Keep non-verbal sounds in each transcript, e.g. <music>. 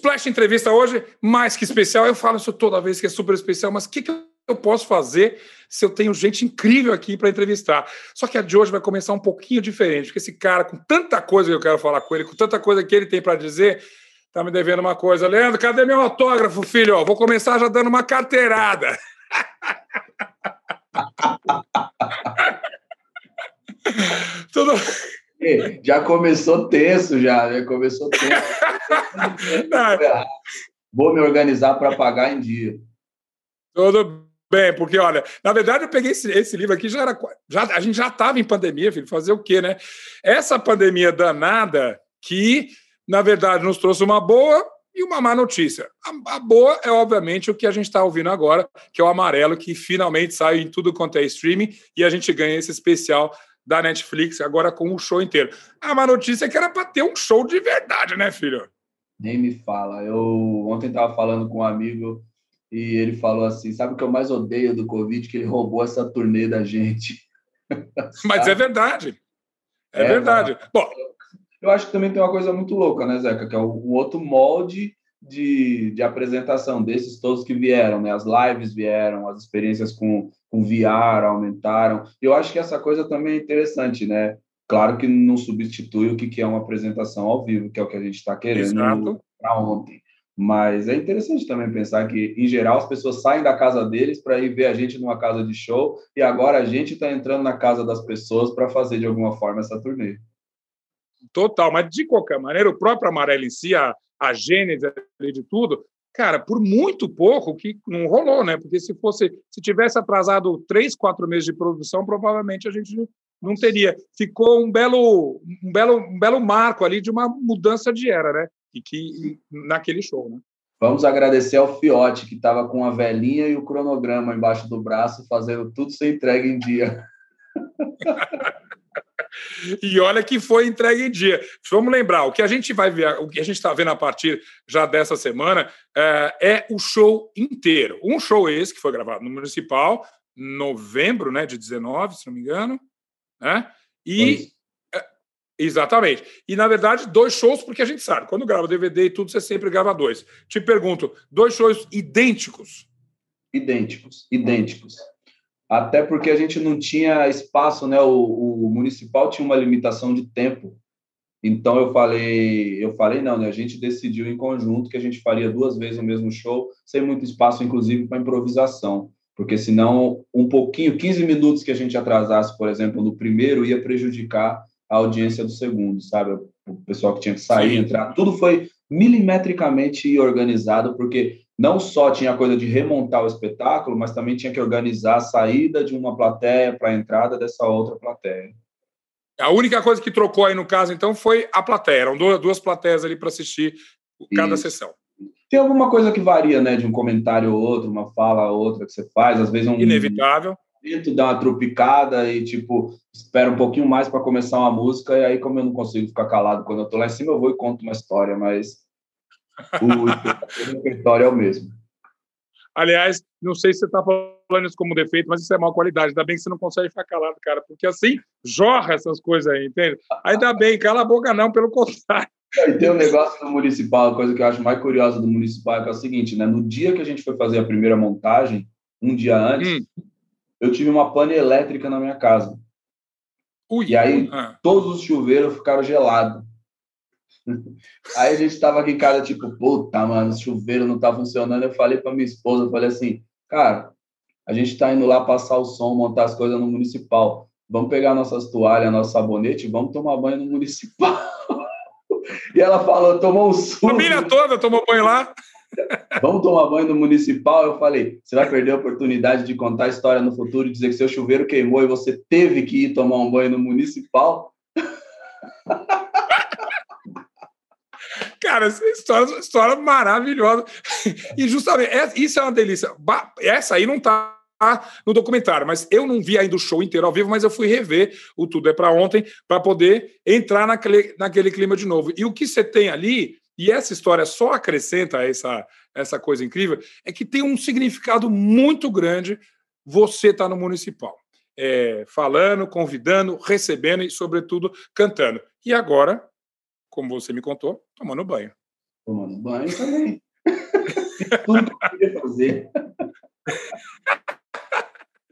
Splash Entrevista hoje, mais que especial. Eu falo isso toda vez que é super especial, mas o que, que eu posso fazer se eu tenho gente incrível aqui para entrevistar? Só que a de hoje vai começar um pouquinho diferente, porque esse cara, com tanta coisa que eu quero falar com ele, com tanta coisa que ele tem para dizer, tá me devendo uma coisa. Leandro, cadê meu autógrafo, filho? vou começar já dando uma carteirada. <laughs> Tudo. <laughs> Já começou tenso, já, já começou tenso. <laughs> Vou me organizar para pagar em dia. Tudo bem, porque olha, na verdade eu peguei esse, esse livro aqui, já era. Já, a gente já estava em pandemia, filho, fazer o quê, né? Essa pandemia danada que, na verdade, nos trouxe uma boa e uma má notícia. A, a boa é, obviamente, o que a gente está ouvindo agora, que é o amarelo, que finalmente sai em tudo quanto é streaming, e a gente ganha esse especial da Netflix, agora com o show inteiro. A má notícia é que era para ter um show de verdade, né, filho? Nem me fala. Eu ontem estava falando com um amigo e ele falou assim: sabe o que eu mais odeio do Covid? Que ele roubou essa turnê da gente. <laughs> Mas é verdade. É, é verdade. Bom, eu acho que também tem uma coisa muito louca, né, Zeca? Que é um outro molde de, de apresentação desses todos que vieram, né? As lives vieram, as experiências com, com VR aumentaram. Eu acho que essa coisa também é interessante, né? Claro que não substitui o que é uma apresentação ao vivo, que é o que a gente está querendo para ontem. Mas é interessante também pensar que, em geral, as pessoas saem da casa deles para ir ver a gente numa casa de show e agora a gente está entrando na casa das pessoas para fazer de alguma forma essa turnê. Total, mas de qualquer maneira, o próprio Amarelo em si, a, a gênese de tudo, cara, por muito pouco que não rolou, né? Porque se fosse, se tivesse atrasado três, quatro meses de produção, provavelmente a gente não teria. Ficou um belo, um belo, um belo marco ali de uma mudança de era, né? E que naquele show, né? Vamos agradecer ao Fiote, que estava com a velhinha e o cronograma embaixo do braço, fazendo tudo ser entregue em dia. <laughs> <laughs> e olha que foi entregue em dia. Vamos lembrar, o que a gente vai ver, o que a gente está vendo a partir já dessa semana é, é, o show inteiro. Um show esse que foi gravado no Municipal, novembro né, de 19, se não me engano. Né? E. É, exatamente. E, na verdade, dois shows, porque a gente sabe, quando grava DVD e tudo, você sempre grava dois. Te pergunto, dois shows idênticos? Idênticos, idênticos até porque a gente não tinha espaço, né? O, o, municipal tinha uma limitação de tempo. Então eu falei, eu falei não, né? A gente decidiu em conjunto que a gente faria duas vezes o mesmo show, sem muito espaço, inclusive para improvisação, porque senão um pouquinho, 15 minutos que a gente atrasasse, por exemplo, no primeiro, ia prejudicar a audiência do segundo, sabe? O pessoal que tinha que sair, Sim. entrar, tudo foi milimetricamente organizado, porque não só tinha a coisa de remontar o espetáculo, mas também tinha que organizar a saída de uma plateia para a entrada dessa outra plateia. A única coisa que trocou aí no caso, então, foi a plateia. Eram duas, duas plateias ali para assistir cada Isso. sessão. Tem alguma coisa que varia, né? De um comentário ou outro, uma fala ou outra que você faz, às vezes um. Inevitável. Tu dá uma trupicada e, tipo, espera um pouquinho mais para começar uma música, e aí, como eu não consigo ficar calado quando eu tô lá em cima, eu vou e conto uma história, mas o <laughs> repertório é o mesmo. Aliás, não sei se você está falando isso como defeito, mas isso é má qualidade. Ainda bem que você não consegue ficar calado, cara, porque assim jorra essas coisas aí, entende? Ainda bem, cala a boca não, pelo contrário. E tem um negócio do municipal, coisa que eu acho mais curiosa do municipal é, que é o seguinte, né? No dia que a gente foi fazer a primeira montagem, um dia antes, hum. Eu tive uma pane elétrica na minha casa. Ui, e aí ah. todos os chuveiros ficaram gelados. <laughs> Aí a gente estava aqui em casa, tipo, puta, mano, o chuveiro não tá funcionando. Eu falei para minha esposa, eu falei assim, cara, a gente está indo lá passar o som, montar as coisas no municipal. Vamos pegar nossas toalhas, nosso sabonete, vamos tomar banho no municipal. <laughs> e ela falou, tomou um susto. Família toda tomou banho lá. Vamos tomar banho no municipal? Eu falei, você vai perder a oportunidade de contar a história no futuro e dizer que seu chuveiro queimou e você teve que ir tomar um banho no municipal? <laughs> Cara, história, história maravilhosa. E justamente, é, isso é uma delícia. Essa aí não tá no documentário, mas eu não vi ainda o show inteiro ao vivo, mas eu fui rever o Tudo é para ontem para poder entrar naquele, naquele clima de novo. E o que você tem ali, e essa história só acrescenta essa, essa coisa incrível, é que tem um significado muito grande você estar tá no municipal. É, falando, convidando, recebendo e, sobretudo, cantando. E agora como você me contou, tomando banho. tomando banho também. <laughs> Tudo que eu queria fazer. <laughs>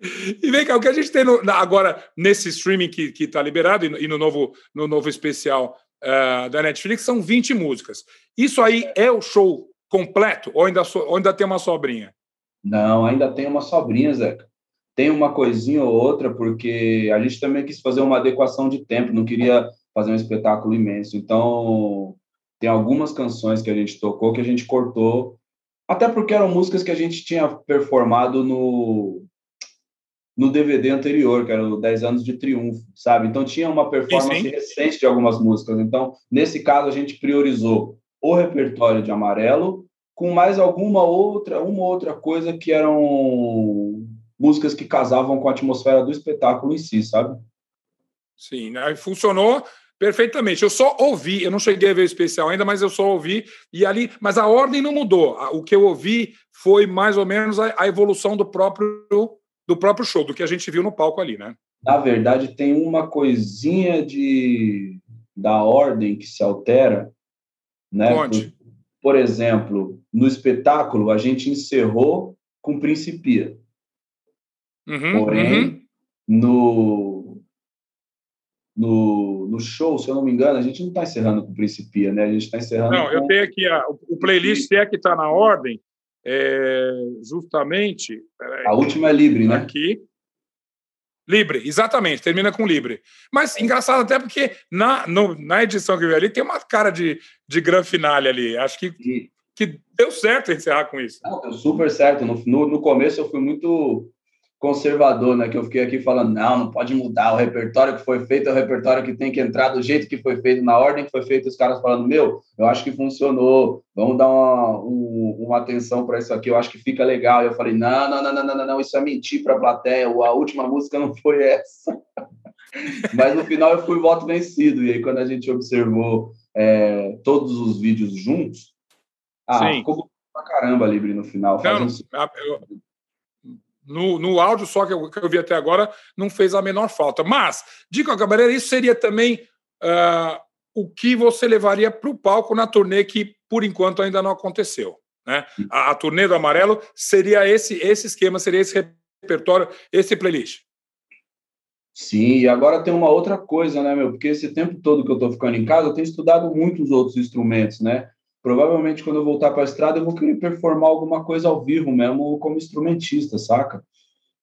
E vem cá, o que a gente tem no, agora nesse streaming que está liberado e no, e no, novo, no novo especial uh, da Netflix são 20 músicas. Isso aí é o show completo ou ainda, so, ou ainda tem uma sobrinha? Não, ainda tem uma sobrinha, Zeca. Tem uma coisinha ou outra, porque a gente também quis fazer uma adequação de tempo, não queria fazer um espetáculo imenso. Então, tem algumas canções que a gente tocou que a gente cortou, até porque eram músicas que a gente tinha performado no, no DVD anterior, que era o 10 anos de triunfo, sabe? Então tinha uma performance sim, sim. recente de algumas músicas. Então, nesse caso, a gente priorizou o repertório de amarelo com mais alguma outra, uma outra coisa que eram músicas que casavam com a atmosfera do espetáculo em si, sabe? Sim, né? funcionou perfeitamente. Eu só ouvi, eu não cheguei a ver o especial ainda, mas eu só ouvi e ali, mas a ordem não mudou. O que eu ouvi foi mais ou menos a, a evolução do próprio do próprio show, do que a gente viu no palco ali, né? Na verdade, tem uma coisinha de da ordem que se altera, né? Onde? Por, por exemplo, no espetáculo a gente encerrou com Principia. Uhum, Porém, uhum. no, no, no show, se eu não me engano, a gente não está encerrando com Principia, né? A gente está encerrando. Não, com... eu tenho aqui a, o playlist é que está na ordem, é, justamente. A última é Libre, né? Aqui. Libre, exatamente, termina com Libre. Mas engraçado até porque na, no, na edição que vi ali tem uma cara de, de gran finale ali. Acho que, que deu certo encerrar com isso. Não, deu super certo. No, no, no começo eu fui muito conservador, né? Que eu fiquei aqui falando, não, não pode mudar. O repertório que foi feito é o repertório que tem que entrar do jeito que foi feito, na ordem que foi feito. Os caras falando, meu, eu acho que funcionou. Vamos dar uma, um, uma atenção para isso aqui. Eu acho que fica legal. E eu falei, não, não, não, não, não, não, isso é mentir para a plateia. A última música não foi essa. <laughs> Mas no final eu fui voto vencido. E aí quando a gente observou é, todos os vídeos juntos, ah, Sim. ficou pra caramba Libre no final. Não, um... eu, no, no áudio só que eu, que eu vi até agora, não fez a menor falta. Mas, de qualquer maneira, isso seria também uh, o que você levaria para o palco na turnê que, por enquanto, ainda não aconteceu. Né? A, a turnê do Amarelo seria esse, esse esquema, seria esse repertório, esse playlist. Sim, e agora tem uma outra coisa, né, meu? Porque esse tempo todo que eu estou ficando em casa, eu tenho estudado muitos outros instrumentos, né? Provavelmente quando eu voltar para a estrada eu vou querer performar alguma coisa ao vivo mesmo como instrumentista, saca?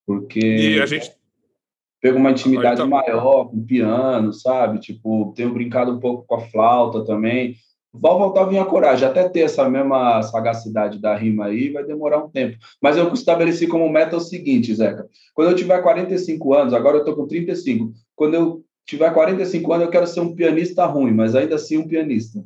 Porque e a gente pego uma intimidade tá... maior com o piano, sabe? Tipo, tenho brincado um pouco com a flauta também. Vou voltar a vir a coragem, até ter essa mesma sagacidade da rima aí, vai demorar um tempo. Mas eu estabeleci como meta o seguinte, Zeca. Quando eu tiver 45 anos, agora eu tô com 35. Quando eu tiver 45 anos, eu quero ser um pianista ruim, mas ainda assim um pianista.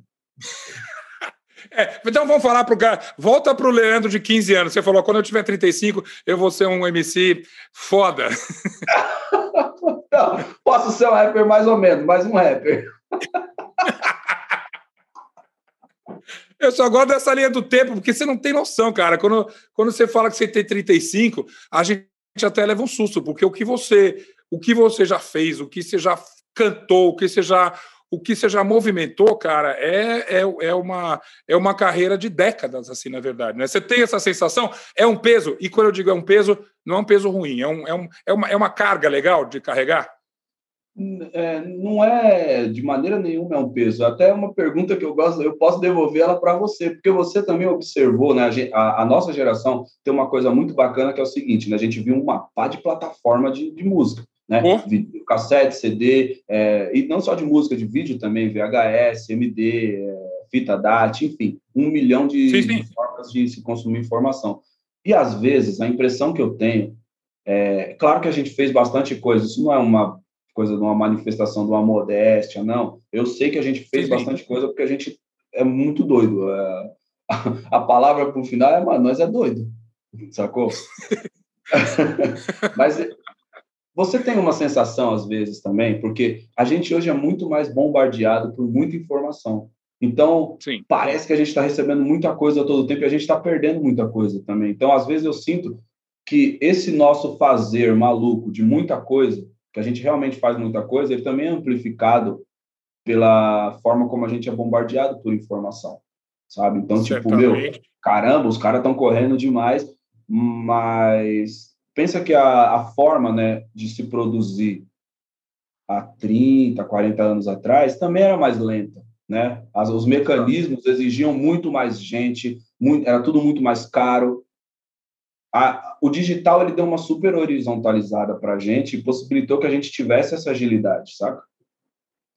É, então vamos falar para o cara. Volta para o Leandro de 15 anos. Você falou: quando eu tiver 35, eu vou ser um MC foda. <laughs> Não, posso ser um rapper mais ou menos, mas um rapper. <laughs> Eu só gosto dessa linha do tempo, porque você não tem noção, cara. Quando, quando você fala que você tem 35, a gente até leva um susto, porque o que você, o que você já fez, o que você já cantou, o que você já o que você já movimentou, cara, é, é, é, uma, é uma carreira de décadas, assim, na verdade. Né? Você tem essa sensação, é um peso, e quando eu digo é um peso, não é um peso ruim, é, um, é, um, é, uma, é uma carga legal de carregar? É, não é de maneira nenhuma é um peso. Até uma pergunta que eu gosto, eu posso devolver ela para você, porque você também observou, né? A, a, nossa geração tem uma coisa muito bacana que é o seguinte, né? A gente viu uma pá de plataforma de, de música né? Vídeo, cassete, CD, é, e não só de música, de vídeo também, VHS, MD, é, fita DAT, enfim, um milhão de, sim, sim. de, formas de se consumir informação. E às vezes a impressão que eu tenho é, claro que a gente fez bastante coisa, isso não é uma coisa de uma manifestação de uma modéstia, não. Eu sei que a gente fez sim, bastante coisa porque a gente é muito doido. É, a, <laughs> a palavra para o final é, mano, nós é doido, sacou? <laughs> <laughs> Mas você tem uma sensação, às vezes, também, porque a gente hoje é muito mais bombardeado por muita informação. Então, Sim. parece que a gente está recebendo muita coisa todo o tempo e a gente está perdendo muita coisa também. Então, às vezes, eu sinto que esse nosso fazer maluco de muita coisa, que a gente realmente faz muita coisa, ele também é amplificado pela forma como a gente é bombardeado por informação. sabe? Então, tipo, meu, caramba, os caras estão correndo demais, mas pensa que a, a forma, né, de se produzir há 30, 40 anos atrás também era mais lenta, né? As, os mecanismos exigiam muito mais gente, muito, era tudo muito mais caro. A, o digital ele deu uma super horizontalizada para a gente e possibilitou que a gente tivesse essa agilidade, saca?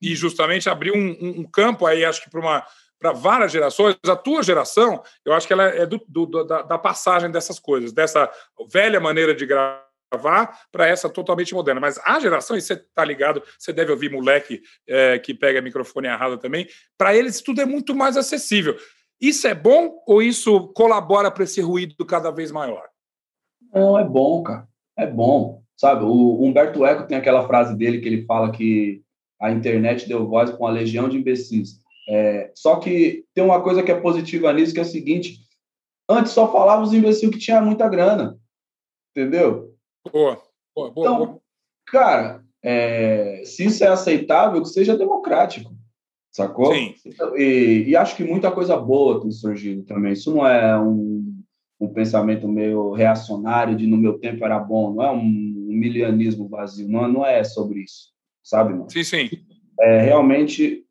E justamente abriu um, um campo aí, acho que para uma para várias gerações. A tua geração, eu acho que ela é do, do, da, da, passagem dessas coisas, dessa velha maneira de gravar para essa totalmente moderna. Mas a geração, e você está ligado, você deve ouvir moleque é, que pega microfone errado também, para eles tudo é muito mais acessível. Isso é bom ou isso colabora para esse ruído cada vez maior? Não, é bom, cara. É bom. Sabe, o Humberto Eco tem aquela frase dele que ele fala que a internet deu voz com a legião de imbecis. É, só que tem uma coisa que é positiva nisso, que é o seguinte: antes só falava os imbecis que tinha muita grana. Entendeu? Boa, boa, boa. Então, boa. cara, é, se isso é aceitável, que seja democrático. Sacou? Sim. E, e, acho que muita coisa boa tem surgido também. Isso não é um, um pensamento meio reacionário de no meu tempo era bom, não é um, um milianismo vazio, não, não é sobre isso, sabe? Mano? Sim, sim. É, realmente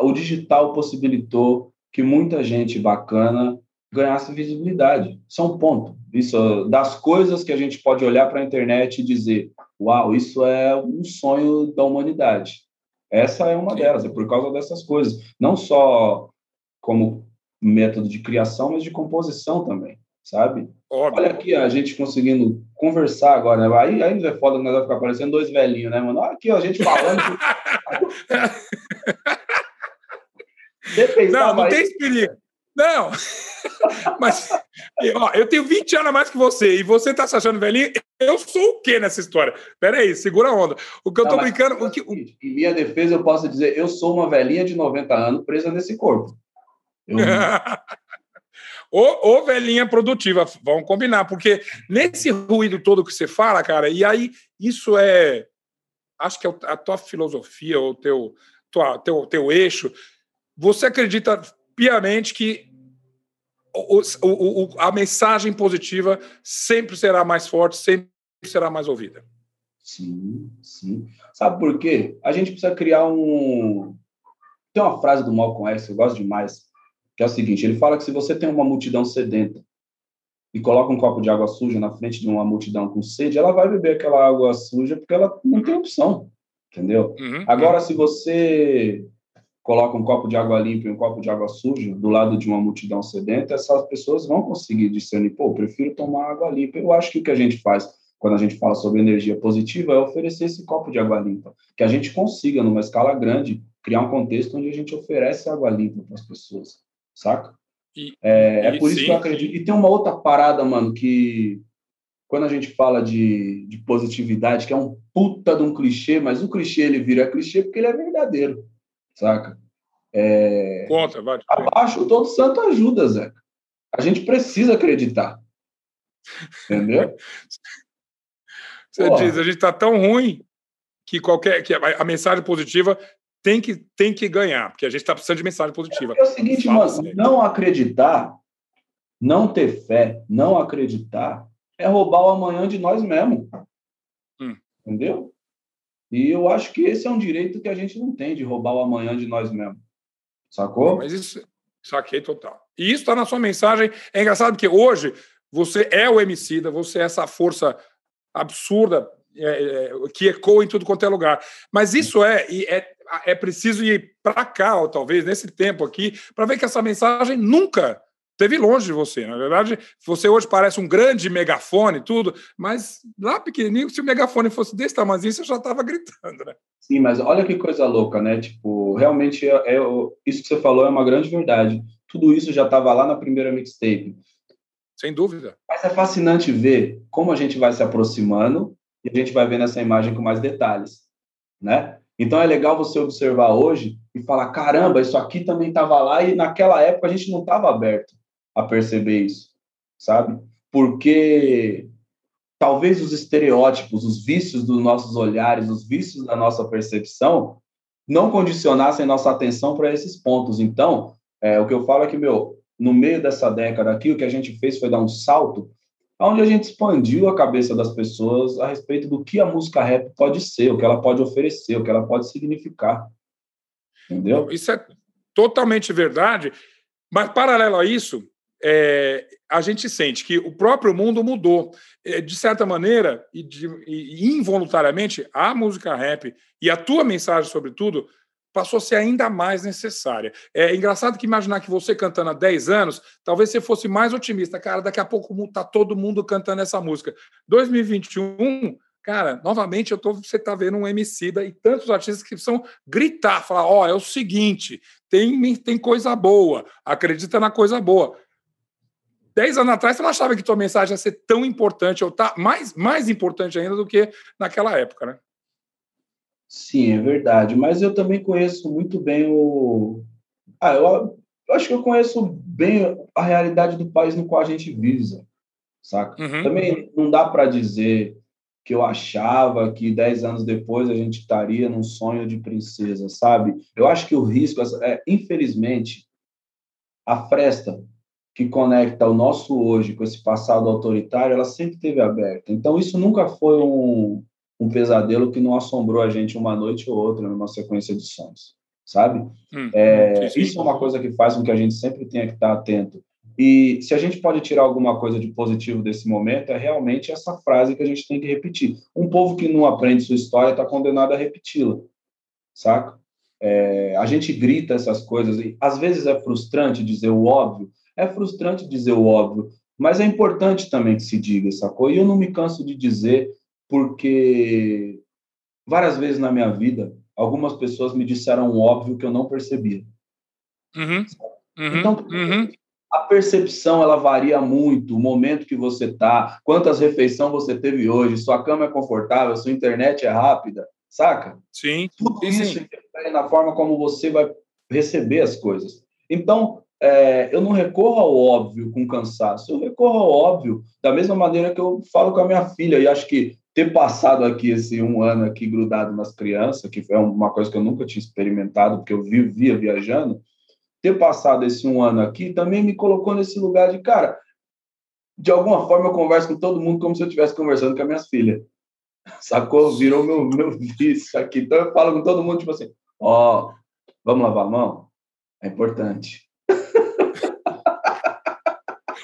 o digital possibilitou que muita gente bacana ganhasse visibilidade. Isso é um ponto. Isso das coisas que a gente pode olhar para a internet e dizer, uau, isso é um sonho da humanidade. Essa é uma delas, é por causa dessas coisas. Não só como método de criação, mas de composição também, sabe? Óbvio. Olha aqui a gente conseguindo conversar agora, né? Aí, aí é foda que nós vamos ficar parecendo dois velhinhos, né, mano? Olha aqui, ó, a gente falando. <laughs> não, não tem perigo. Não. <laughs> Mas, ó, eu tenho 20 anos a mais que você e você tá se achando velhinho. Eu sou o quê nessa história? Pera aí, segura a onda. O que eu não, tô brincando. O que. Em minha defesa, eu posso dizer: eu sou uma velhinha de 90 anos presa nesse corpo. Eu... ou, <laughs> ou velhinha produtiva, vamos combinar, porque nesse ruído todo que você fala, cara, e aí isso é. Acho que é a tua filosofia, ou teu, tua, teu, teu eixo você acredita piamente que o, o, o, a mensagem positiva sempre será mais forte, sempre será mais ouvida? Sim, sim. Sabe por quê? A gente precisa criar um. Tem uma frase do Malcolm X, eu gosto demais, que é o seguinte: ele fala que se você tem uma multidão sedenta e coloca um copo de água suja na frente de uma multidão com sede, ela vai beber aquela água suja porque ela não tem opção, entendeu? Uhum, Agora, uhum. se você coloca um copo de água limpa e um copo de água suja do lado de uma multidão sedenta, essas pessoas vão conseguir discernir, pô, prefiro tomar água limpa. Eu acho que o que a gente faz quando a gente fala sobre energia positiva é oferecer esse copo de água limpa, que a gente consiga, numa escala grande, criar um contexto onde a gente oferece água limpa para as pessoas, saca? E, é, é, por isso sim, que eu acredito. E tem uma outra parada, mano, que quando a gente fala de, de positividade, que é um puta de um clichê, mas o clichê ele vira clichê porque ele é verdadeiro saca? É... Conta, vai. Abaixo todo santo ajuda, Zeca. A gente precisa acreditar. Entendeu? <laughs> Você Porra. diz, a gente está tão ruim que qualquer que a, mensagem positiva tem que, tem que ganhar, porque a gente está precisando de mensagem positiva. É, é o seguinte, mano, assim. não acreditar, não ter fé, não acreditar, é roubar o amanhã de nós mesmos. Hum. Entendeu? E eu acho que esse é um direito que a gente não tem de roubar o amanhã de nós mesmos. Sacou? Mas isso, saquei total. E isso está na sua mensagem. É engraçado porque hoje você é o MC, você é essa força absurda é, é, que ecoa em tudo quanto é lugar. Mas isso é, é, é preciso ir para cá, ou talvez nesse tempo aqui, para ver que essa mensagem nunca esteve longe de você. Na verdade, você hoje parece um grande megafone, tudo, mas lá pequenininho, se o megafone fosse desse tamanho, você já estava gritando, né? Sim, mas olha que coisa louca, né? Tipo, realmente, é, é, isso que você falou é uma grande verdade. Tudo isso já estava lá na primeira mixtape. Sem dúvida. Mas é fascinante ver como a gente vai se aproximando e a gente vai vendo essa imagem com mais detalhes, né? Então é legal você observar hoje e falar: caramba, isso aqui também estava lá e naquela época a gente não estava aberto a perceber isso, sabe? Porque talvez os estereótipos, os vícios dos nossos olhares, os vícios da nossa percepção não condicionassem nossa atenção para esses pontos. Então, É, o que eu falo é que, meu, no meio dessa década aqui, o que a gente fez foi dar um salto, onde a gente expandiu a cabeça das pessoas a respeito do que a música rap pode ser, o que ela pode oferecer, o que ela pode significar. Entendeu? Isso é totalmente verdade, mas paralelo a isso, é, a gente sente que o próprio mundo mudou. É, de certa maneira, e, de, e, involuntariamente, a música rap e a tua mensagem, sobretudo, passou a ser ainda mais necessária. É engraçado que imaginar que você cantando há 10 anos, talvez você fosse mais otimista. Cara, daqui a pouco tá todo mundo cantando essa música. 2021, cara, novamente eu tô, você está vendo um MC e tantos artistas que precisam gritar, falar, ó, oh, é o seguinte, tem, tem coisa boa, acredita na coisa boa. Dez anos atrás, você não achava que tua mensagem ia ser tão importante, ou tá mais, mais importante ainda do que naquela época, né? Sim, é verdade. Mas eu também conheço muito bem o. Ah, eu, eu acho que eu conheço bem a realidade do país no qual a gente vive, saca? Uhum. Também não dá para dizer que eu achava que dez anos depois a gente estaria num sonho de princesa, sabe? Eu acho que o risco, é, infelizmente, a fresta que conecta o nosso hoje com esse passado autoritário, ela sempre teve aberta. Então, isso nunca foi um, um pesadelo que não assombrou a gente uma noite ou outra numa sequência de sonhos, sabe? Hum, é, isso é uma coisa que faz com que a gente sempre tenha que estar atento. E se a gente pode tirar alguma coisa de positivo desse momento, é realmente essa frase que a gente tem que repetir. Um povo que não aprende sua história está condenado a repeti-la, saca? É, a gente grita essas coisas e às vezes é frustrante dizer o óbvio, é frustrante dizer o óbvio, mas é importante também que se diga, sacou? E eu não me canso de dizer, porque várias vezes na minha vida, algumas pessoas me disseram um óbvio que eu não percebia. Uhum, uhum, então, uhum. a percepção ela varia muito, o momento que você está, quantas refeições você teve hoje, sua cama é confortável, sua internet é rápida, saca? Sim. Tudo sim, isso interfere na forma como você vai receber as coisas. Então, é, eu não recorro ao óbvio com cansaço, eu recorro ao óbvio da mesma maneira que eu falo com a minha filha, e acho que ter passado aqui esse um ano aqui grudado nas crianças, que foi uma coisa que eu nunca tinha experimentado, porque eu vivia viajando, ter passado esse um ano aqui também me colocou nesse lugar de, cara, de alguma forma eu converso com todo mundo como se eu estivesse conversando com as minhas filhas. <laughs> Sacou? Virou meu, meu vício aqui. Então eu falo com todo mundo, tipo assim, ó, oh, vamos lavar a mão? É importante.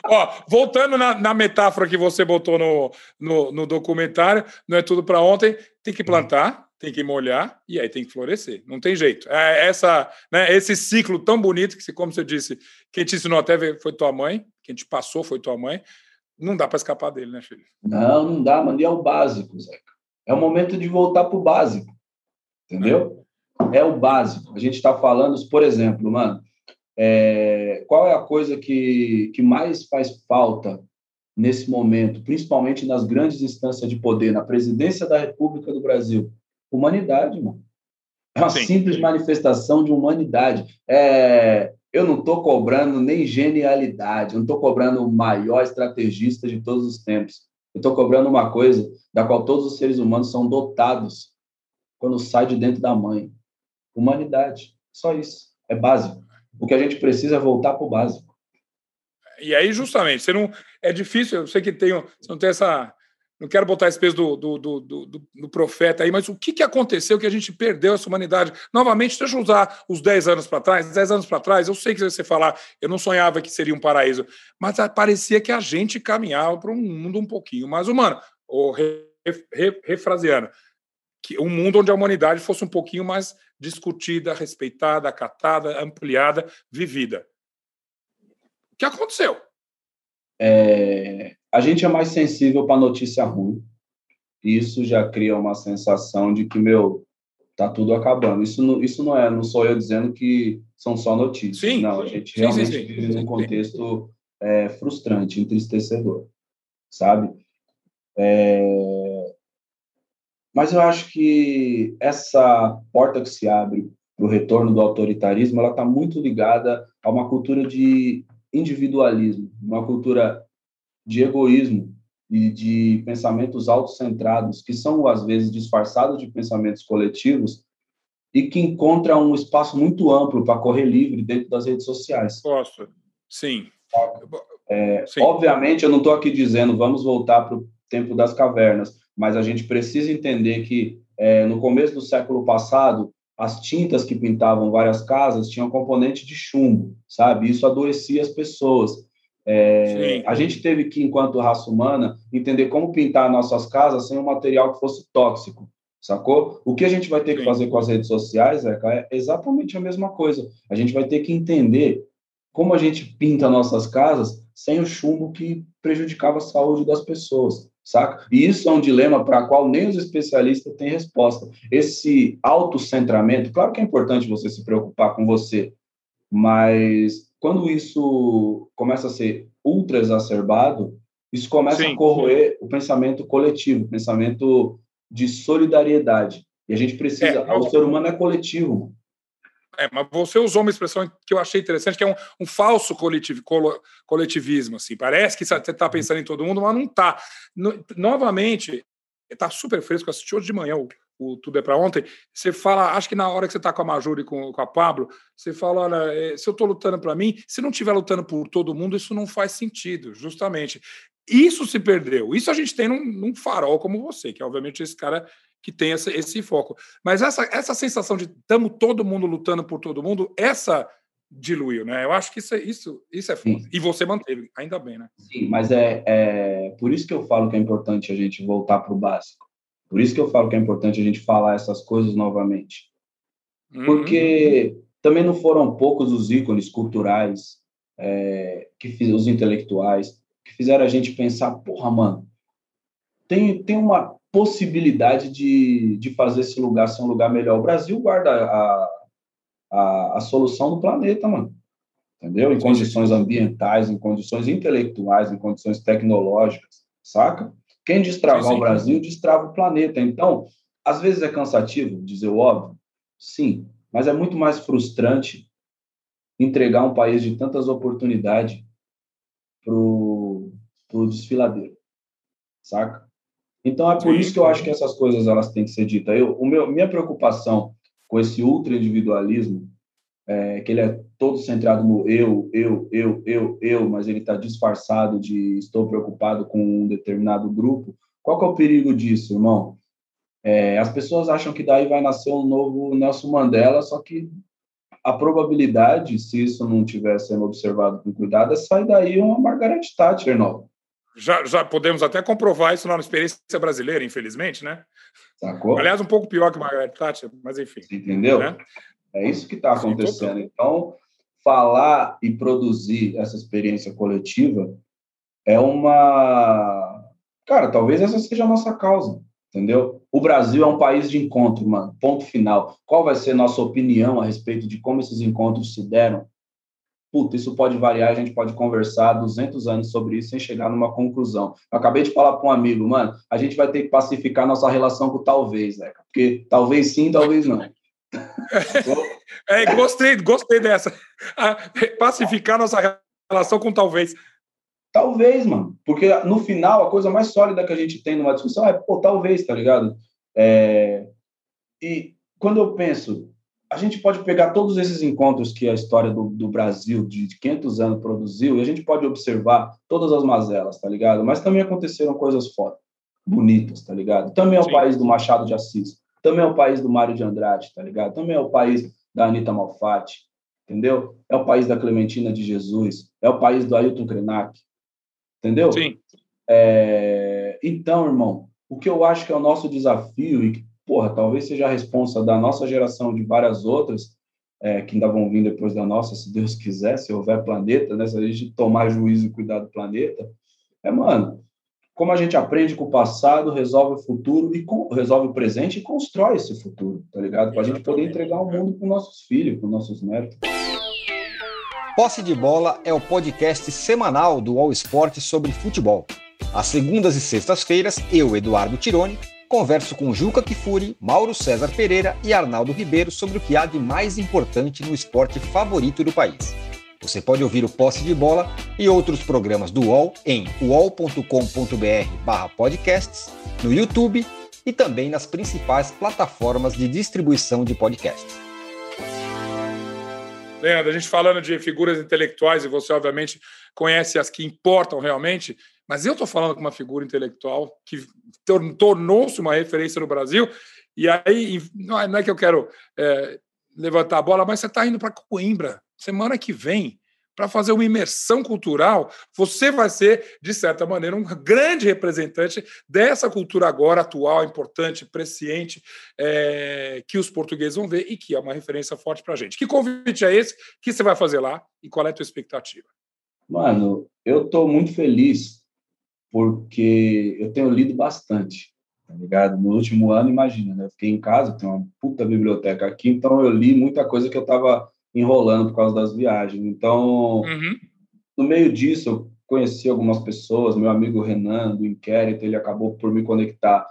Ó, voltando na, na, metáfora que você botou no, no, no documentário, não é tudo para ontem, tem que plantar, tem que molhar e aí tem que florescer. Não tem jeito. É essa, né, esse ciclo tão bonito que, como você disse, quem te ensinou até foi tua mãe, quem te passou foi tua mãe. Não dá para escapar dele, né, filho? Não, não dá, mano. E é o básico, Zeca. É o momento de voltar para o básico. Entendeu? É o básico. A gente está falando, por exemplo, mano, é, qual é a coisa que, que mais faz falta nesse momento, principalmente nas grandes instâncias de poder, na presidência da República do Brasil? Humanidade, mano. É uma Sim. simples manifestação de humanidade. É, eu não estou cobrando nem genialidade, eu não estou cobrando o maior estrategista de todos os tempos. Eu estou cobrando uma coisa da qual todos os seres humanos são dotados quando sai de dentro da mãe. Humanidade. Só isso. É básico. O que a gente precisa é voltar para o básico. E aí, justamente, você não. É difícil, eu sei que tem, você não tem essa. Não quero botar esse peso do, do, do, do, do profeta aí, mas o que, que aconteceu que a gente perdeu essa humanidade? Novamente, deixa eu usar os 10 anos para trás. 10 anos para trás, eu sei que você falar, eu não sonhava que seria um paraíso, mas parecia que a gente caminhava para um mundo um pouquinho mais humano. Ou re, re, refraseando, que um mundo onde a humanidade fosse um pouquinho mais discutida, respeitada, acatada, ampliada, vivida. O que aconteceu? É, a gente é mais sensível para notícia ruim. Isso já cria uma sensação de que, meu, tá tudo acabando. Isso não, isso não é, não sou eu dizendo que são só notícias. Sim, não, a gente sim, realmente sim, vive num contexto é, frustrante, entristecedor, sabe? É, mas eu acho que essa porta que se abre para o retorno do autoritarismo, ela está muito ligada a uma cultura de individualismo, uma cultura de egoísmo e de pensamentos autocentrados, que são às vezes disfarçados de pensamentos coletivos e que encontra um espaço muito amplo para correr livre dentro das redes sociais. Posso, sim. É, sim. Obviamente, eu não estou aqui dizendo vamos voltar para o tempo das cavernas, mas a gente precisa entender que é, no começo do século passado, as tintas que pintavam várias casas tinham componente de chumbo, sabe? Isso adoecia as pessoas. É, a gente teve que, enquanto raça humana, entender como pintar nossas casas sem um material que fosse tóxico, sacou? O que a gente vai ter Sim. que fazer com as redes sociais é exatamente a mesma coisa. A gente vai ter que entender como a gente pinta nossas casas sem o chumbo que prejudicava a saúde das pessoas saca? E isso é um dilema para o qual nem os especialistas têm resposta. Esse autocentramento, claro que é importante você se preocupar com você, mas quando isso começa a ser ultra exacerbado, isso começa sim, a corroer sim. o pensamento coletivo, o pensamento de solidariedade. E a gente precisa. É, o ser humano é coletivo. É, mas você usou uma expressão que eu achei interessante, que é um, um falso coletivo, coletivismo. Assim. Parece que você está pensando em todo mundo, mas não está. No, novamente, está super fresco. Assisti hoje de manhã o, o Tudo é para Ontem. Você fala, acho que na hora que você está com a Major e com, com a Pablo, você fala: olha, é, se eu estou lutando para mim, se não estiver lutando por todo mundo, isso não faz sentido, justamente. Isso se perdeu. Isso a gente tem num, num farol como você, que obviamente esse cara que tem esse, esse foco. Mas essa, essa sensação de estamos todo mundo lutando por todo mundo, essa diluiu, né? Eu acho que isso é, isso, isso é foda. E você manteve, ainda bem, né? Sim, mas é, é por isso que eu falo que é importante a gente voltar para o básico. Por isso que eu falo que é importante a gente falar essas coisas novamente. Uhum. Porque também não foram poucos os ícones culturais, é, que os intelectuais, que fizeram a gente pensar, porra, mano, tem, tem uma possibilidade de, de fazer esse lugar ser um lugar melhor. O Brasil guarda a, a, a solução do planeta, mano. Entendeu? Em condições ambientais, em condições intelectuais, em condições tecnológicas, saca? Quem destravar sim, sim. o Brasil, destrava o planeta. Então, às vezes é cansativo dizer o óbvio, sim, mas é muito mais frustrante entregar um país de tantas oportunidades pro, pro desfiladeiro, saca? Então é por Sim. isso que eu acho que essas coisas elas têm que ser ditas. Eu, o meu, minha preocupação com esse ultra individualismo é que ele é todo centrado no eu, eu, eu, eu, eu, mas ele está disfarçado de estou preocupado com um determinado grupo. Qual que é o perigo disso, irmão? É, as pessoas acham que daí vai nascer um novo Nelson Mandela, só que a probabilidade, se isso não estiver sendo observado com cuidado, é sair daí uma Margaret Thatcher nova já, já podemos até comprovar isso na experiência brasileira, infelizmente, né? Sacou? Aliás, um pouco pior que Margaret Thatcher, mas enfim. Entendeu? Né? É isso que está acontecendo. Então, falar e produzir essa experiência coletiva é uma. Cara, talvez essa seja a nossa causa, entendeu? O Brasil é um país de encontro, mano. Ponto final. Qual vai ser nossa opinião a respeito de como esses encontros se deram? Puta, isso pode variar, a gente pode conversar 200 anos sobre isso sem chegar numa conclusão. Eu acabei de falar para um amigo, mano, a gente vai ter que pacificar nossa relação com talvez, né? Porque talvez sim, talvez não. <laughs> é, gostei, gostei dessa. Pacificar nossa relação com talvez. Talvez, mano. Porque no final, a coisa mais sólida que a gente tem numa discussão é, pô, talvez, tá ligado? É... E quando eu penso, a gente pode pegar todos esses encontros que a história do, do, Brasil de 500 anos produziu e a gente pode observar todas as mazelas, tá ligado? Mas também aconteceram coisas fodas, bonitas, tá ligado? Também é o Sim. país do Machado de Assis, também é o país do Mário de Andrade, tá ligado? Também é o país da Anitta Malfatti, entendeu? É o país da Clementina de Jesus, é o país do Ailton Krenak, entendeu? Sim. É... Então, irmão, o que eu acho que é o nosso desafio e que porra, talvez seja a responsa da nossa geração de várias outras, é, que ainda vão vir depois da nossa, se Deus quiser, se houver planeta, né, se a gente tomar juízo e cuidar do planeta, é, mano, como a gente aprende com o passado, resolve o futuro e com, resolve o presente e constrói esse futuro, tá ligado? Para a gente poder entregar o mundo para nossos filhos, para nossos netos. Posse de Bola é o podcast semanal do All Sport sobre futebol. Às segundas e sextas-feiras, eu, Eduardo Tironi, Converso com Juca Kifuri, Mauro César Pereira e Arnaldo Ribeiro sobre o que há de mais importante no esporte favorito do país. Você pode ouvir o Posse de Bola e outros programas do UOL em uol.com.br podcasts, no YouTube, e também nas principais plataformas de distribuição de podcasts. Leandro, a gente falando de figuras intelectuais, e você, obviamente, conhece as que importam realmente, mas eu estou falando com uma figura intelectual que tornou-se uma referência no Brasil, e aí não é, é que eu quero é, levantar a bola, mas você está indo para Coimbra semana que vem para fazer uma imersão cultural, você vai ser, de certa maneira, um grande representante dessa cultura agora atual, importante, presciente, é, que os portugueses vão ver e que é uma referência forte para a gente. Que convite é esse? O que você vai fazer lá e qual é a tua expectativa? Mano, eu estou muito feliz porque eu tenho lido bastante, tá ligado? No último ano, imagina, né? Eu fiquei em casa, tenho uma puta biblioteca aqui, então eu li muita coisa que eu estava enrolando por causa das viagens. Então, uhum. no meio disso, eu conheci algumas pessoas, meu amigo Renan, do Inquérito, ele acabou por me conectar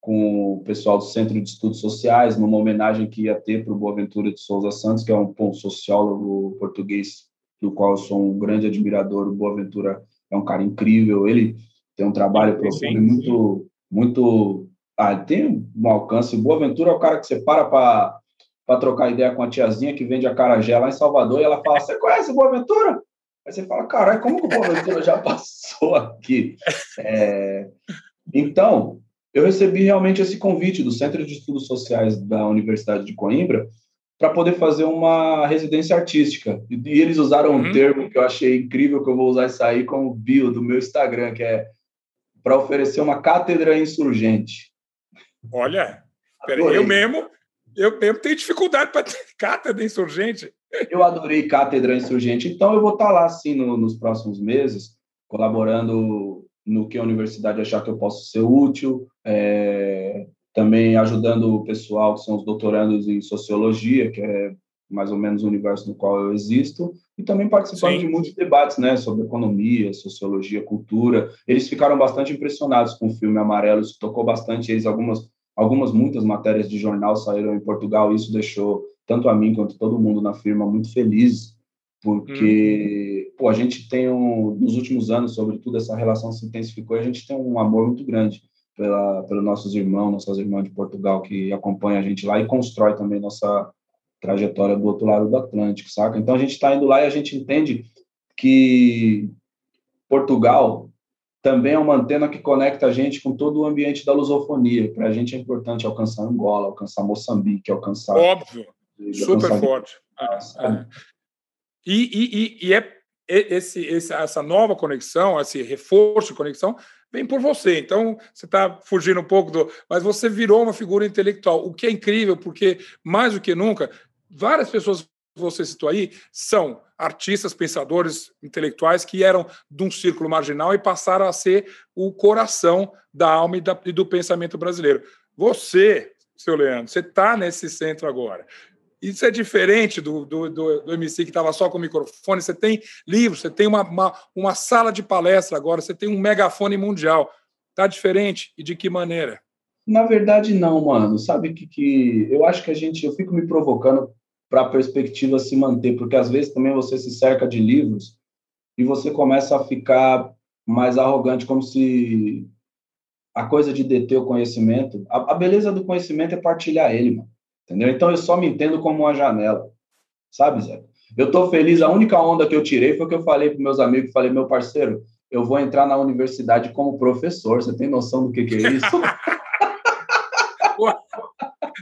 com o pessoal do Centro de Estudos Sociais, numa homenagem que ia ter para o Boaventura de Souza Santos, que é um, um sociólogo português do qual eu sou um grande admirador. O Boaventura é um cara incrível, ele tem um trabalho profundo muito, muito. Ah, tem um alcance. O Boaventura é o cara que você para para trocar ideia com a tiazinha que vende a carajé lá em Salvador, e ela fala: Você conhece o Boaventura? Aí você fala: Caralho, como que o Boaventura já <laughs> passou aqui? É... Então, eu recebi realmente esse convite do Centro de Estudos Sociais da Universidade de Coimbra para poder fazer uma residência artística. E eles usaram um uhum. termo que eu achei incrível, que eu vou usar isso aí como bio do meu Instagram, que é para oferecer uma cátedra insurgente. Olha, peraí, eu mesmo eu mesmo tenho dificuldade para ter <laughs> cátedra insurgente. Eu adorei cátedra insurgente, então eu vou estar tá lá, assim, no, nos próximos meses, colaborando no que a universidade achar que eu posso ser útil, é, também ajudando o pessoal que são os doutorandos em sociologia, que é mais ou menos o universo no qual eu existo, e também participando Sim. de muitos debates, né, sobre economia, sociologia, cultura. Eles ficaram bastante impressionados com o filme Amarelo, isso tocou bastante eles, algumas Algumas, muitas matérias de jornal saíram em Portugal, e isso deixou tanto a mim quanto todo mundo na firma muito feliz, porque hum. pô, a gente tem, um, nos últimos anos, sobretudo, essa relação se intensificou e a gente tem um amor muito grande pela, pelos nossos irmãos, nossas irmãs de Portugal que acompanham a gente lá e constrói também nossa trajetória do outro lado do Atlântico, saca? Então a gente está indo lá e a gente entende que Portugal também é uma antena que conecta a gente com todo o ambiente da lusofonia. Para a gente é importante alcançar Angola, alcançar Moçambique, alcançar. Óbvio, super alcançar... forte. É. E, e, e é esse, esse, essa nova conexão, esse reforço de conexão, vem por você. Então, você está fugindo um pouco do. Mas você virou uma figura intelectual, o que é incrível, porque, mais do que nunca, várias pessoas você citou aí são artistas, pensadores intelectuais que eram de um círculo marginal e passaram a ser o coração da alma e, da, e do pensamento brasileiro. Você, seu Leandro, você está nesse centro agora. Isso é diferente do, do, do, do MC que estava só com o microfone. Você tem livros, você tem uma, uma, uma sala de palestra agora, você tem um megafone mundial. Está diferente? E de que maneira? Na verdade, não, mano. Sabe que, que eu acho que a gente, eu fico me provocando para a perspectiva se manter, porque às vezes também você se cerca de livros e você começa a ficar mais arrogante, como se a coisa de deter o conhecimento, a, a beleza do conhecimento é partilhar ele, mano, entendeu? Então eu só me entendo como uma janela, sabe, Zé? Eu tô feliz, a única onda que eu tirei foi que eu falei para meus amigos, falei, meu parceiro, eu vou entrar na universidade como professor, você tem noção do que, que é isso? <laughs>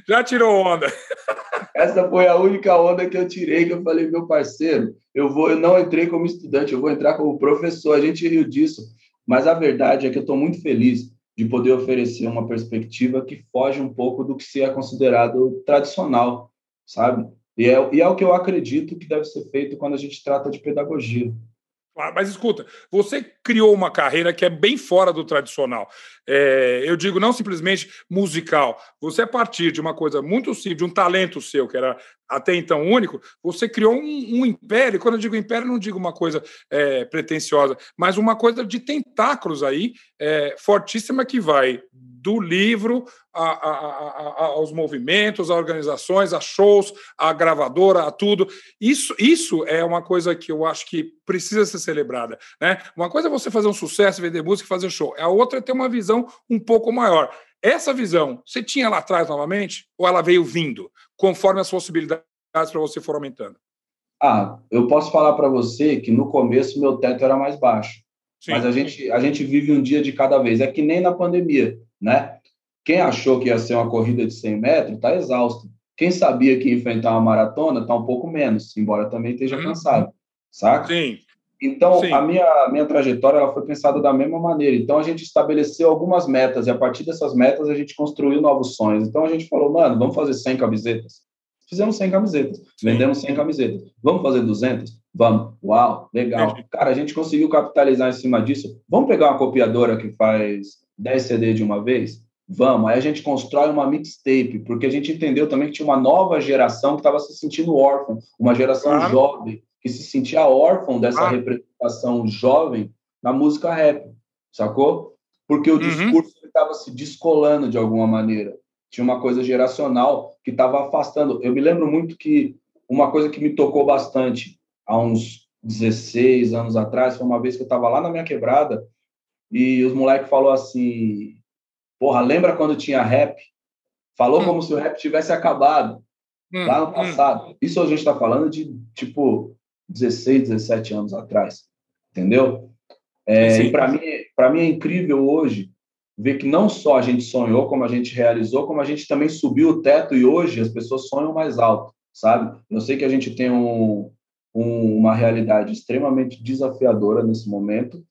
Já tirou onda. <laughs> Essa foi a única onda que eu tirei, que eu falei, meu parceiro, eu vou, eu não entrei como estudante, eu vou entrar como professor. A gente riu disso, mas a verdade é que eu estou muito feliz de poder oferecer uma perspectiva que foge um pouco do que se é considerado tradicional, sabe? E é, e é o que eu acredito que deve ser feito quando a gente trata de pedagogia. Mas escuta, você criou uma carreira que é bem fora do tradicional. É, eu digo não simplesmente musical. Você, a partir de uma coisa muito simples, de um talento seu, que era até então único, você criou um, um império. Quando eu digo império, não digo uma coisa é, pretensiosa, mas uma coisa de tentáculos aí, é, fortíssima, que vai do livro a, a, a, aos movimentos, a organizações, a shows, a gravadora, a tudo. Isso, isso é uma coisa que eu acho que precisa ser celebrada. Né? Uma coisa é você fazer um sucesso, vender música, fazer show. A outra é ter uma visão um pouco maior. Essa visão, você tinha lá atrás novamente? Ou ela veio vindo, conforme as possibilidades para você for aumentando? Ah, eu posso falar para você que no começo meu teto era mais baixo. Sim. Mas a gente, a gente vive um dia de cada vez. É que nem na pandemia, né? Quem achou que ia ser uma corrida de 100 metros está exausto. Quem sabia que ia enfrentar uma maratona está um pouco menos, embora também esteja uhum. cansado, saca? Sim. Então, Sim. a minha, minha trajetória ela foi pensada da mesma maneira. Então, a gente estabeleceu algumas metas, e a partir dessas metas, a gente construiu novos sonhos. Então, a gente falou, mano, vamos fazer 100 camisetas. Fizemos 100 camisetas, Sim. vendemos 100 camisetas. Vamos fazer 200? Vamos. Uau, legal. Cara, a gente conseguiu capitalizar em cima disso. Vamos pegar uma copiadora que faz 10 CD de uma vez? Vamos. Aí a gente constrói uma mixtape, porque a gente entendeu também que tinha uma nova geração que estava se sentindo órfã, uma geração claro. jovem que se sentia órfão dessa ah. representação jovem na música rap, sacou? Porque o uhum. discurso estava se descolando de alguma maneira. Tinha uma coisa geracional que estava afastando. Eu me lembro muito que uma coisa que me tocou bastante há uns 16 anos atrás foi uma vez que eu estava lá na minha quebrada e os moleques falou assim: Porra, lembra quando tinha rap? Falou hum. como se o rap tivesse acabado hum, lá no hum. passado. Hum. Isso a gente está falando de tipo 16, 17 anos atrás, entendeu? É, e para mim, para mim é incrível hoje ver que não só a gente sonhou, como a gente realizou, como a gente também subiu o teto e hoje as pessoas sonham mais alto, sabe? Eu sei que a gente tem um, um, uma realidade extremamente desafiadora nesse momento,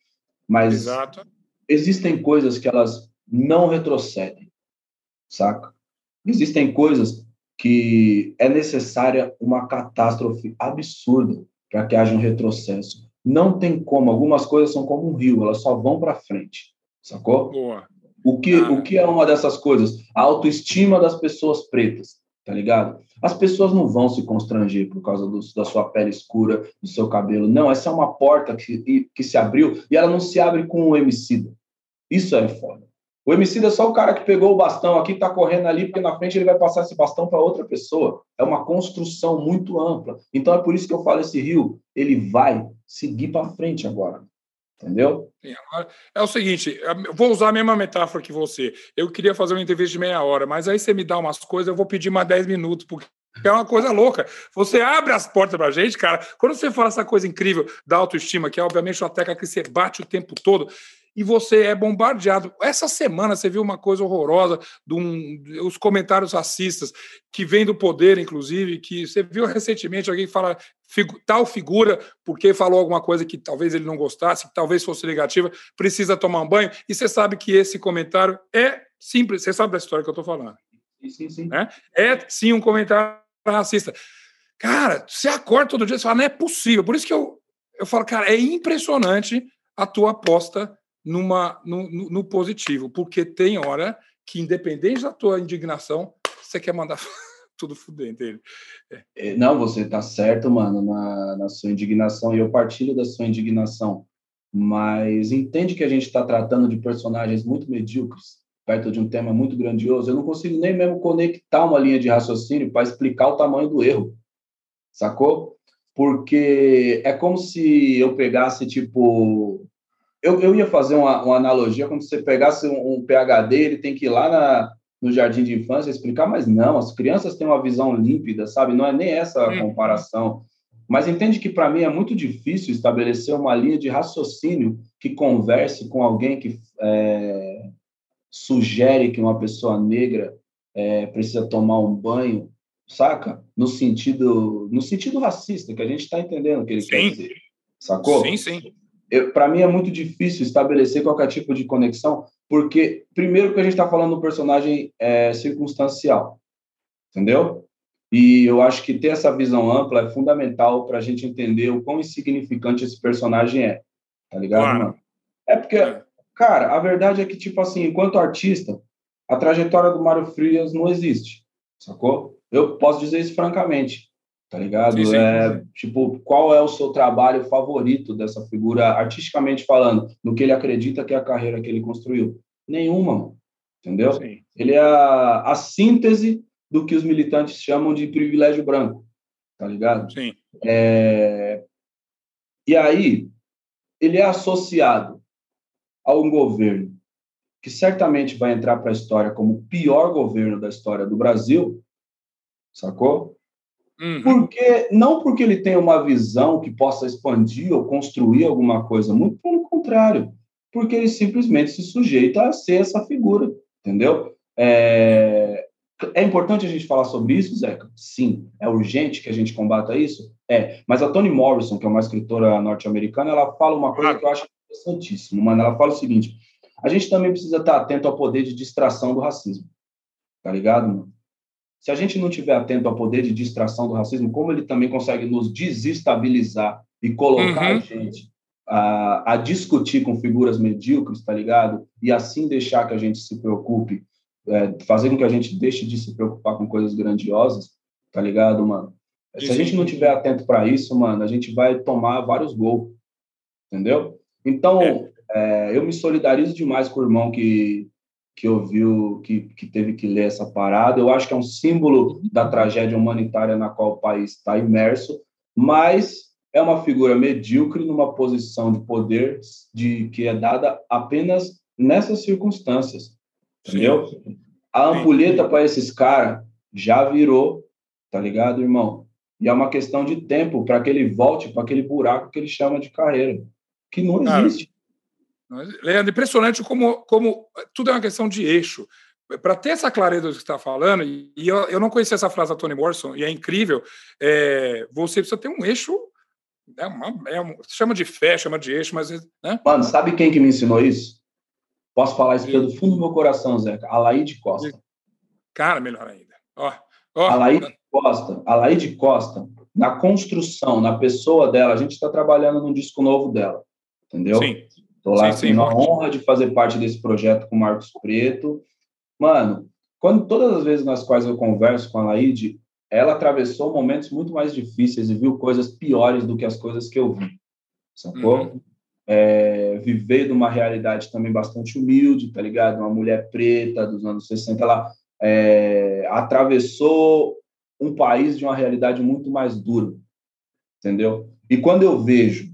mas Exato. existem coisas que elas não retrocedem, saca? Existem coisas que é necessária uma catástrofe absurda para que haja um retrocesso. Não tem como, algumas coisas são como um rio, elas só vão para frente, sacou? Boa. O que, o que é uma dessas coisas? A autoestima das pessoas pretas, tá ligado? As pessoas não vão se constranger por causa do, da sua pele escura, do seu cabelo. Não, essa é uma porta que, que se abriu e ela não se abre com o homicida. Isso é foda. O homicida é só o cara que pegou o bastão aqui, está correndo ali, porque na frente ele vai passar esse bastão para outra pessoa. É uma construção muito ampla. Então é por isso que eu falo esse rio, ele vai seguir para frente agora. Entendeu? É o seguinte, vou usar a mesma metáfora que você. Eu queria fazer uma entrevista de meia hora, mas aí você me dá umas coisas, eu vou pedir mais 10 minutos, porque é uma coisa louca. Você abre as portas pra gente, cara. Quando você fala essa coisa incrível da autoestima, que é obviamente uma tecla que você bate o tempo todo, e você é bombardeado. Essa semana você viu uma coisa horrorosa, de um, os comentários racistas que vêm do poder, inclusive, que você viu recentemente alguém que fala figu, tal figura, porque falou alguma coisa que talvez ele não gostasse, que talvez fosse negativa, precisa tomar um banho, e você sabe que esse comentário é simples, você sabe da história que eu estou falando. Sim, sim. Né? É sim um comentário racista. Cara, você acorda todo dia e fala, não é possível. Por isso que eu, eu falo, cara, é impressionante a tua aposta numa, no, no, positivo, porque tem hora que, independente da tua indignação, você quer mandar <laughs> tudo fuder dele. É. é. Não, você está certo, mano, na, na sua indignação, e eu partilho da sua indignação, mas entende que a gente está tratando de personagens muito medíocres, perto de um tema muito grandioso, eu não consigo nem mesmo conectar uma linha de raciocínio para explicar o tamanho do erro, sacou? Porque é como se eu pegasse, tipo, eu, eu ia fazer uma, uma analogia, como se você pegasse um, um, PHD, ele tem que ir lá na, no jardim de infância explicar, mas não, as crianças têm uma visão límpida, sabe? Não é nem essa a uhum. comparação. Mas entende que para mim é muito difícil estabelecer uma linha de raciocínio que converse com alguém que é, sugere que uma pessoa negra é, precisa tomar um banho, saca? No sentido, no sentido racista, que a gente está entendendo o que ele sim. quer dizer. Sacou? Sim, sim para mim é muito difícil estabelecer qualquer tipo de conexão, porque, primeiro, que a gente está falando do personagem é, circunstancial, entendeu? E eu acho que ter essa visão ampla é fundamental para a gente entender o quão insignificante esse personagem é, tá ligado, claro. mano? É porque, é. cara, a verdade é que, tipo assim, enquanto artista, a trajetória do Mário Frias não existe, sacou? Eu posso dizer isso francamente tá ligado? Sim, sim, é, sim. Tipo, qual é o seu trabalho favorito dessa figura, artisticamente falando, no que ele acredita que é a carreira que ele construiu? Nenhuma, entendeu? Ele é a, a, síntese do que os militantes chamam de privilégio branco, tá ligado? Sim. É... E aí, ele é associado a um governo que certamente vai entrar para a história como o pior governo da história do Brasil, sacou? Uhum. Porque não porque ele tem uma visão que possa expandir ou construir alguma coisa, muito pelo contrário, porque ele simplesmente se sujeita a ser essa figura, entendeu? É, é importante a gente falar sobre isso, Zeca? Sim. É urgente que a gente combata isso? É. Mas a Toni Morrison, que é uma escritora norte-americana, ela fala uma coisa que eu acho interessantíssima, mano. Ela fala o seguinte: a gente também precisa estar atento ao poder de distração do racismo. Tá ligado, mano? Se a gente não tiver atento ao poder de distração do racismo, como ele também consegue nos desestabilizar e colocar uhum. a gente a, a, discutir com figuras medíocres, tá ligado? E assim deixar que a gente se preocupe, é, fazer com que a gente deixe de se preocupar com coisas grandiosas, tá ligado, mano? Se a gente não tiver atento para isso, mano, a gente vai tomar vários gols, entendeu? Então, é. É, eu me solidarizo demais com o irmão que que ouviu, que, que teve que ler essa parada. Eu acho que é um símbolo da tragédia humanitária na qual o país está imerso, mas é uma figura medíocre numa posição de poder de que é dada apenas nessas circunstâncias, entendeu? Sim. A ampulheta para esses caras já virou, tá ligado, irmão? E é uma questão de tempo para que ele volte para aquele buraco que ele chama de carreira, que não existe. Leandro, impressionante como, como tudo é uma questão de eixo. Para ter essa clareza do que você está falando, e eu, eu não conhecia essa frase da Toni Morrison, e é incrível, é, você precisa ter um eixo, é uma, é uma, chama de fé, chama de eixo, mas... Né? Mano, sabe quem que me ensinou isso? Posso falar isso do fundo do meu coração, Zeca? Alaide Costa. Cara, melhor ainda. Ó, ó. Alaide Costa, Alaide Costa, na construção, na pessoa dela, a gente está trabalhando num disco novo dela, entendeu? Sim. Estou lá sim, tendo a honra de fazer parte desse projeto com o Marcos Preto. Mano, quando todas as vezes nas quais eu converso com a Laide, ela atravessou momentos muito mais difíceis e viu coisas piores do que as coisas que eu vi, sacou? Uhum. É, viver de uma realidade também bastante humilde, tá ligado? Uma mulher preta dos anos 60, ela é, atravessou um país de uma realidade muito mais dura, entendeu? E quando eu vejo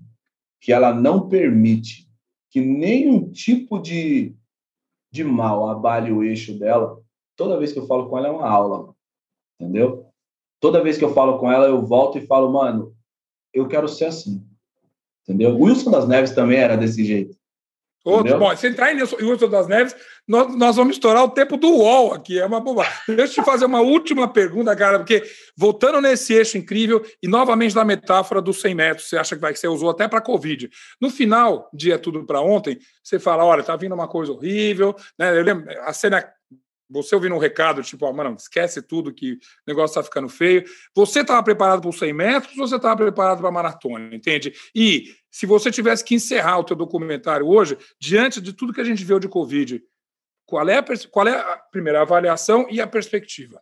que ela não permite que nenhum tipo de, de mal abale o eixo dela, toda vez que eu falo com ela é uma aula, entendeu? Toda vez que eu falo com ela, eu volto e falo, mano, eu quero ser assim, entendeu? Wilson das Neves também era desse jeito. Outro, bom, se entrar em Wilson das Neves, nós, nós vamos estourar o tempo do UOL aqui, é uma bobagem. Deixa eu te fazer uma última pergunta, cara, porque voltando nesse eixo incrível e novamente na metáfora dos 100 metros, você acha que vai ser usou até para Covid. No final, dia tudo para ontem, você fala, olha, tá vindo uma coisa horrível, né? Eu lembro, a cena você ouvindo um recado, tipo, oh, mano, esquece tudo que o negócio está ficando feio. Você estava preparado para os 100 metros ou você estava preparado para a maratona, entende? E se você tivesse que encerrar o teu documentário hoje, diante de tudo que a gente viu de Covid, qual é a, qual é a primeira avaliação e a perspectiva?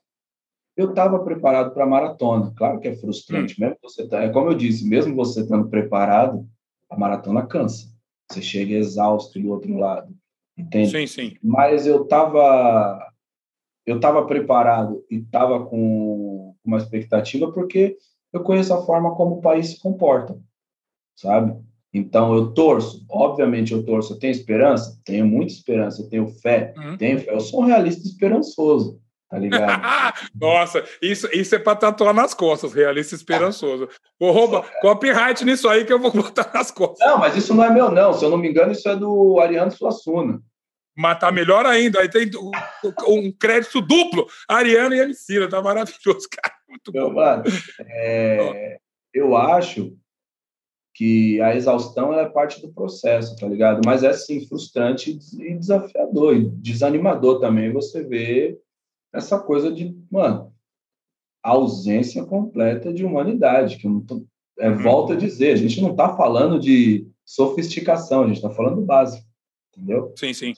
Eu estava preparado para a maratona. Claro que é frustrante, hum. mesmo você tá, é como eu disse, mesmo você estando preparado, a maratona cansa. Você chega exausto do outro lado, entende? Sim, sim. Mas eu estava eu estava preparado e estava com uma expectativa porque eu conheço a forma como o país se comporta, sabe? Então eu torço, obviamente eu torço, eu tenho esperança, tenho muita esperança, eu tenho fé, uhum. tenho fé. Eu sou um realista esperançoso, tá ligado? <laughs> Nossa, isso, isso é para tatuar nas costas, realista esperançoso. Vou <laughs> roubar copyright nisso aí que eu vou <laughs> botar nas costas. Não, mas isso não é meu, não. Se eu não me engano, isso é do Ariano Suassuna. Mas tá melhor ainda. Aí tem um crédito duplo. Ariano e Emicida. Tá maravilhoso, cara. Muito Meu, bom. Mano, é, eu acho que a exaustão é parte do processo, tá ligado? Mas é, sim, frustrante e desafiador. E desanimador também você ver essa coisa de, mano, ausência completa de humanidade. Que eu tô, é, uhum. volta a dizer, a gente não tá falando de sofisticação, a gente tá falando do básico, entendeu? Sim, sim.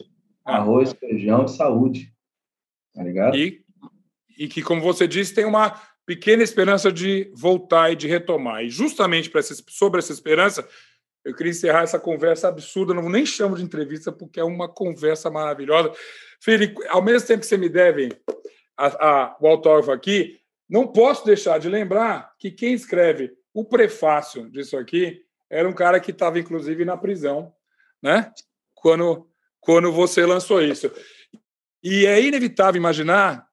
Ah. Arroz, feijão e saúde. Tá ligado? E, e que, como você disse, tem uma pequena esperança de voltar e de retomar. E justamente essa, sobre essa esperança, eu queria encerrar essa conversa absurda, não nem chamo de entrevista, porque é uma conversa maravilhosa. Felipe, ao mesmo tempo que você me deve a, a, o autógrafo aqui, não posso deixar de lembrar que quem escreve o prefácio disso aqui era um cara que estava, inclusive, na prisão, né? Quando quando você lançou isso. E é inevitável imaginar.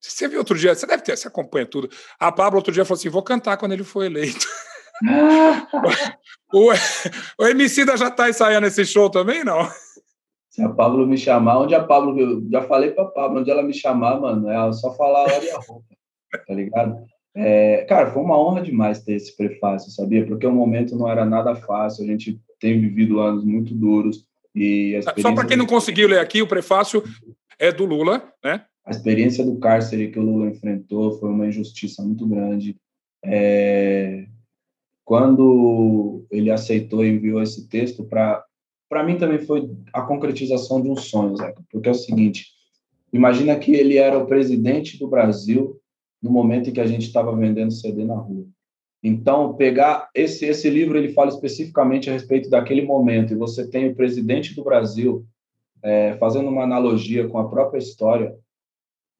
Você viu outro dia, você deve ter, você acompanha tudo. A Pablo outro dia falou assim: vou cantar quando ele for eleito. <laughs> o, o MC da já está ensaiando esse show também, não? Se a Pablo me chamar, onde a Pablo, eu já falei para a Pablo, onde ela me chamar, mano, é só falar a hora e a roupa, tá ligado? É, cara, foi uma honra demais ter esse prefácio, sabia? Porque o momento não era nada fácil, a gente tem vivido anos muito duros. Só para quem não conseguiu ler aqui, o prefácio é do Lula, né? A experiência do cárcere que o Lula enfrentou foi uma injustiça muito grande. É... Quando ele aceitou e enviou esse texto, para para mim também foi a concretização de um sonho, Zeca, porque é o seguinte: imagina que ele era o presidente do Brasil no momento em que a gente estava vendendo CD na rua. Então, pegar esse esse livro, ele fala especificamente a respeito daquele momento, e você tem o presidente do Brasil é, fazendo uma analogia com a própria história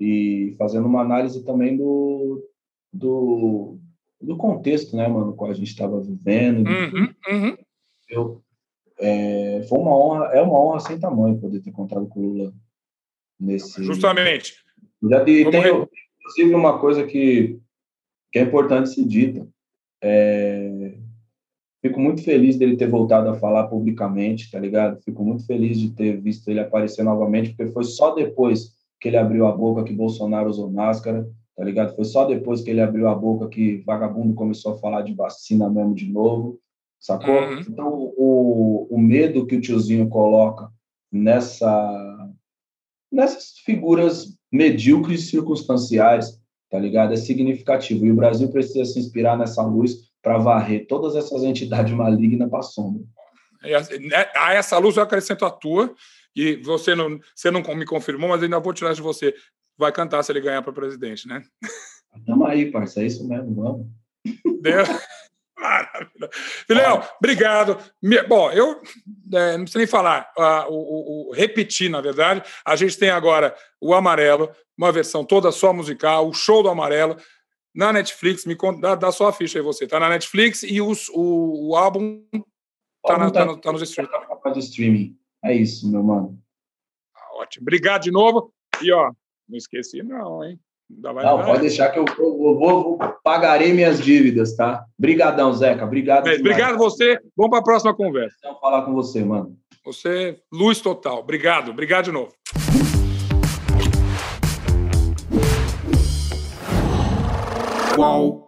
e fazendo uma análise também do, do, do contexto, né, mano, qual a gente estava vivendo. Uhum, uhum. Eu, é, foi uma honra, é uma honra sem tamanho poder ter contado com o Lula nesse. Justamente. Já de, tem, inclusive, uma coisa que, que é importante ser dita. É, fico muito feliz dele ter voltado a falar publicamente, tá ligado? Fico muito feliz de ter visto ele aparecer novamente, porque foi só depois que ele abriu a boca que Bolsonaro usou máscara, tá ligado? Foi só depois que ele abriu a boca que vagabundo começou a falar de vacina mesmo de novo, sacou? Uhum. Então, o, o medo que o tiozinho coloca nessa nessas figuras medíocres circunstanciais tá ligado? É significativo. E o Brasil precisa se inspirar nessa luz para varrer todas essas entidades malignas para a sombra. Né, a essa luz eu acrescento a tua, e você não, você não me confirmou, mas ainda vou tirar de você. Vai cantar se ele ganhar para presidente, né? Tamo aí, parça, é isso mesmo, vamos. Deu. <laughs> Maravilha. Filéu, obrigado. Bom, eu é, não preciso nem falar, o, o, o, repetir, na verdade. A gente tem agora o Amarelo, uma versão toda só musical, o show do Amarelo, na Netflix. Me conta, dá, dá só a ficha aí você. Tá na Netflix e os, o, o álbum tá, na, tá, no, tá nos streaming. Tá streaming. É isso, meu mano. Ah, ótimo. Obrigado de novo. E, ó, não esqueci, não, hein? Não, pode deixar que eu, eu, eu vou, pagarei minhas dívidas, tá? Obrigadão, Zeca. Obrigado. É, obrigado você. Vamos para a próxima conversa. Vamos falar com você, mano. Você, luz total. Obrigado. Obrigado de novo. Qual?